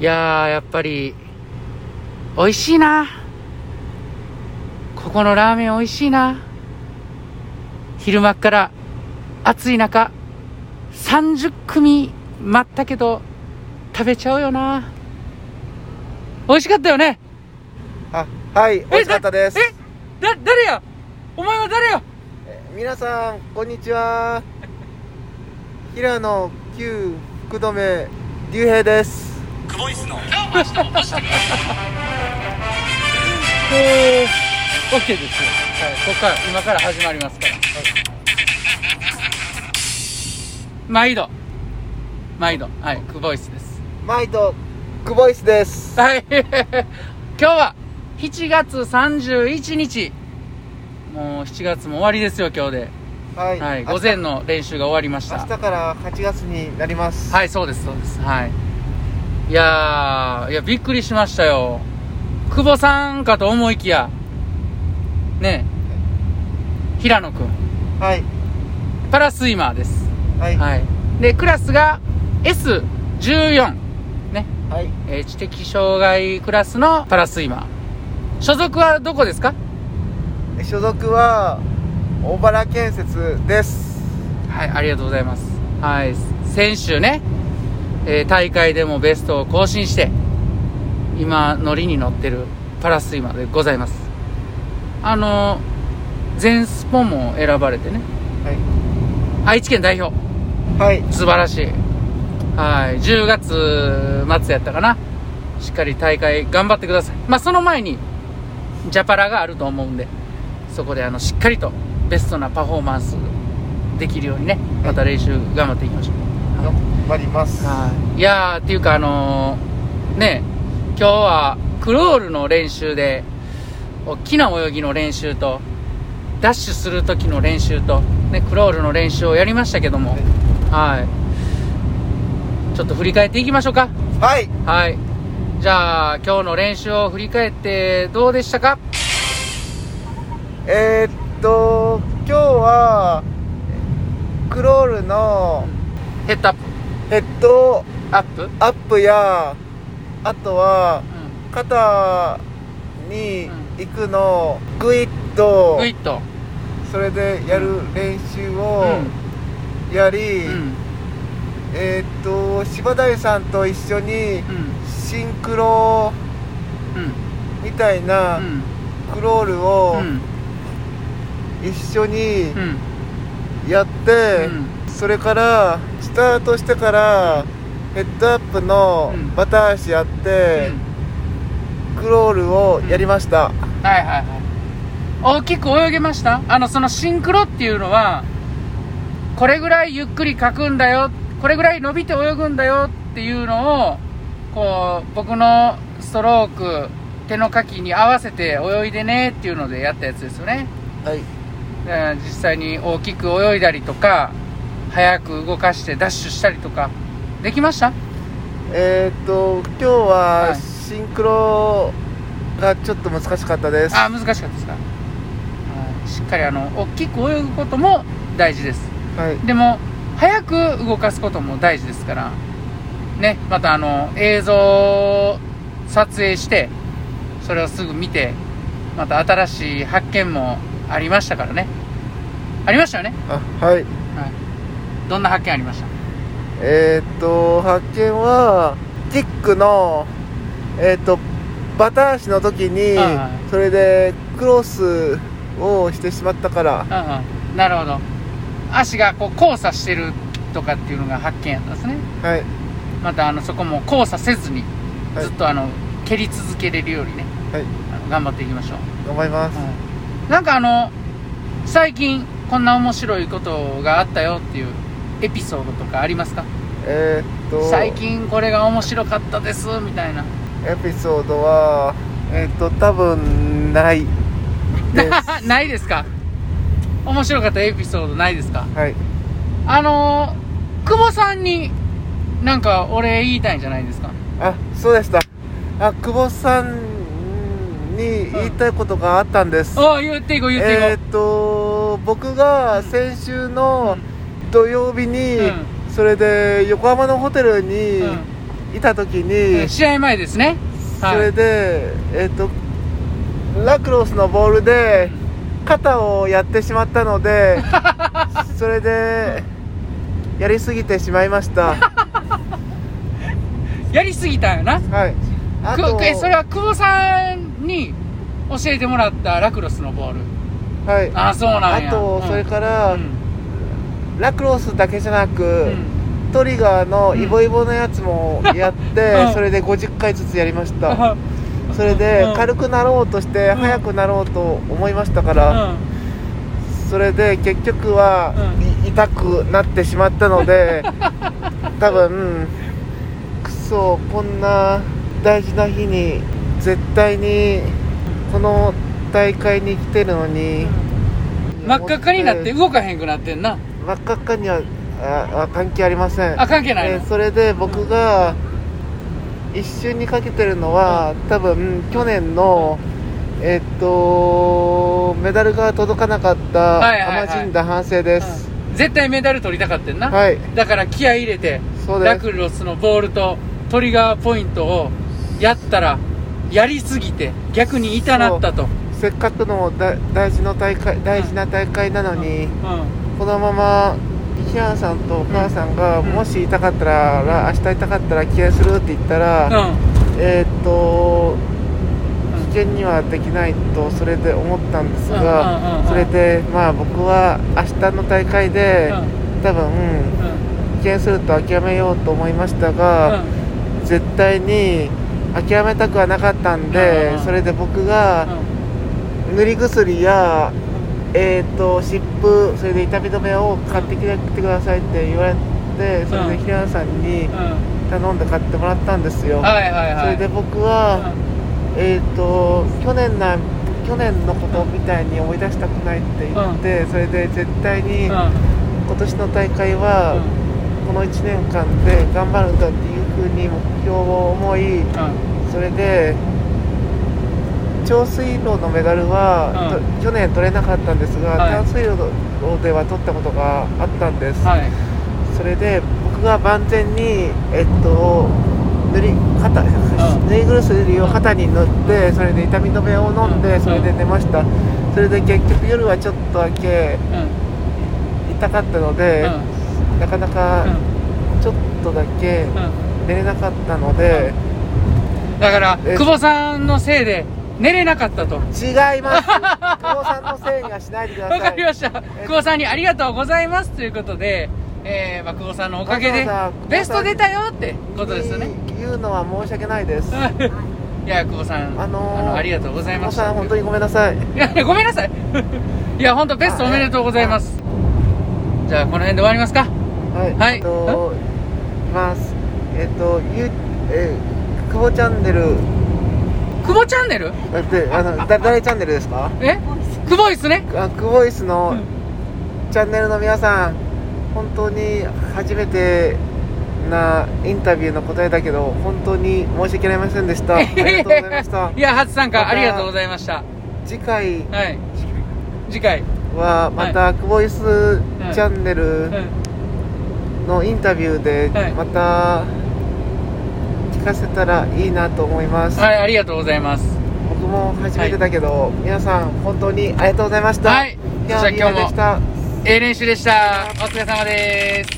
いやーやっぱり美味しいな。ここのラーメン美味しいな。昼間っから暑い中30組待ったけど食べちゃうよな。美味しかったよね。あはい美味しかったです。えだ誰や？お前は誰や？皆さんこんにちは。平野旧福留竜兵ですクボイスの。えー、OK ですよはい。ここから今から始まりますから、毎度。毎度。はい。クボイスです。毎度クボイスです。はい。今日は7月31日。もう7月も終わりですよ今日で。はい、はい。明日午前の練習が終わりました。明日から8月になります。はいそうですそうです。はいいやーいやびっくりしましたよ。久保さんかと思いきや。ねえ。平野くん。はい。パラスイマーです。はい。はい、はいでクラスが S14 ね、えー知的障害クラスのパラスイマー。所属はどこですか？所属は大原建設です。はいありがとうございます。はい。先週ね、えー大会でもベストを更新して今乗りに乗ってるパラスイマーでございます。あのー全スポも選ばれてね。は愛知県代表。いはい。素晴らしい。はい。10月末やったかな。しっかり大会頑張ってください。まあその前にジャパラがあると思うんでそこであのしっかりとベストなパフォーマンスできるようにねまた練習頑張っていきましょう、頑張ります。はい、いやーっていうかあのーね今日はクロールの練習で大きな泳ぎの練習とダッシュする時の練習と、ね、クロールの練習をやりましたけども。はい。ちょっと振り返っていきましょうか。はい。はい。じゃあ今日の練習を振り返ってどうでしたか？えー、っと今日はクロールのヘッドアップ。ヘッドアップ、アップやあとはう肩に行くのグイッとん、グイッとそれでやる練習うをん。やり、うん。えーっと柴谷さんと一緒にうん。シンクロうん。みたいなうん。クロールをうん。一緒にうん。やって、うんそれからスタートしてからヘッドアップのうん。バタ足やって、うん。クロールをやりました、はいはいはい。大きく泳げました？あのそのシンクロっていうのはこれぐらいゆっくり書くんだよこれぐらい伸びて泳ぐんだよっていうのをこう僕のストローク手のかきに合わせて泳いでねっていうのでやったやつですよね。はい。で実際に大きく泳いだりとか速く動かしてダッシュしたりとかできました？えーっと今日ははい。シンクロがちょっと難しかったです。あ難しかったですか？はい。しっかりあの大きく泳ぐことも大事です。はい。でも早く動かすことも大事ですからねまたあの映像を撮影してそれをすぐ見てまた新しい発見もありましたからね。ありましたよね？あはい。はいどんな発見ありました？えーっと発見はキックのえーっとバタ足の時にそれでクロスをしてしまったから。なるほど。足がこう交差してるとかっていうのが発見やったんですね。はい。またあのそこも交差せずにはい。ずっとあの蹴り続けれるようにねはい。あの頑張っていきましょう。頑張ります、なんかあの最近こんな面白いことがあったよっていうエピソードとかありますか？えーっと。最近これが面白かったですみたいな。エピソードはえーっと多分ないです。ないですか？面白かったエピソードないですか？はい。あのー、久保さんになんか俺言いたいんじゃないですか？あそうでした。あ久保さんに言いたいことがあったんです、おう言っていこう言っていこう、えーっと僕が先週の土曜日に、うん。それで横浜のホテルにうん。いた時に、試合前ですね。それで、えっ、とラクロスのボールで肩をやってしまったので それでやりすぎてしまいました。やりすぎたんよな。はい。あくとえそれは久保さんに教えてもらったラクロスのボール。はい。あそうなんや。あとうんそれから、うんラクロスだけじゃなく、うん。トリガーのイボイボのやつもやって、うん。それで50回ずつやりました。あそれでうん。軽くなろうとしてん。速くなろうと思いましたから、それで結局は、痛くなってしまったので 多分くそこんな大事な日に絶対にこの大会に来てるのに真っ赤っかになって動かへんくなってんな真っ赤っかにはああ関係ありません。あ関係ないの、えーそれで僕が一瞬にかけてるのは多分去年のえっとメダルが届かなかったアマジンダ反省です、うん。絶対メダル取りたかったんな、はい。だから気合い入れてラクロスのボールとトリガーポイントをやったらやりすぎて逆に痛なったと。せっかくのだ大事の大会大事な大会なのに、うこのまま平野さんとお母さんが、うん。もし痛かったらら明日痛かったら気合するって言ったら、んうん。えーっと危険にはできないとそれで思ったんですがそれでまあ僕は明日の大会で多分うん。危険すると諦めようと思いましたが絶対に諦めたくはなかったんうんでうん。それで僕が塗り薬やえーっと湿布それで痛み止めを買ってきてくださいって言われてそれで平野さんにうん。頼んで買ってもらったんですよ。それで僕はえー、と去年な去年のことみたいに思い出したくないって言って、それで絶対にうん。今年の大会はこの1年間で頑張るんだっていうふうに目標を思いそれで長水路のメダルは、うん。と去年取れなかったんですが、はい。短水路では取ったことがあったんです、はい。それで僕が万全にえっと塗り肩塗り薬を肩に塗ってそれで痛み止めを飲んうん。でそれで寝ました。それで結局夜はちょっとだけうん。痛かったのでなかなかうん。ちょっとだけうん。寝れなかったのでだからえ久保さんのせいで寝れなかったと。違います。久保さんのせいにはしないでください。わかりました。久保さんにありがとうございます。ということで、えーまあ、久保さんのおかげでベスト出たよってことですよね。言うのは申し訳ないです。いや久保さん、あのーあのありがとうござい久保ましたさん本当にごめんなさい。いやごめんなさい。いや本当ベストおめでとうございます。じゃあこの辺で終わりますか？はい、はい。えっとまあえっとゆえー久保チャンネル久保チャンネル？だってあのだ誰チャンネルですか？え？久保イスね。あクボイスのうん。チャンネルの皆さん本当に初めてなインタビューの答えだけど本当に申し訳ありませんでした。ありがとうございました。いや初参加またありがとうございました。次回はい。次回。はまたクボイスチャンネルうんのインタビューではい。また聞かせたらいいなと思います、はいありがとうございます。僕も初めてだけど、皆さん本当にありがとうございました。はい。じゃあ今日も。でした。ええ練習でした。お疲れ様です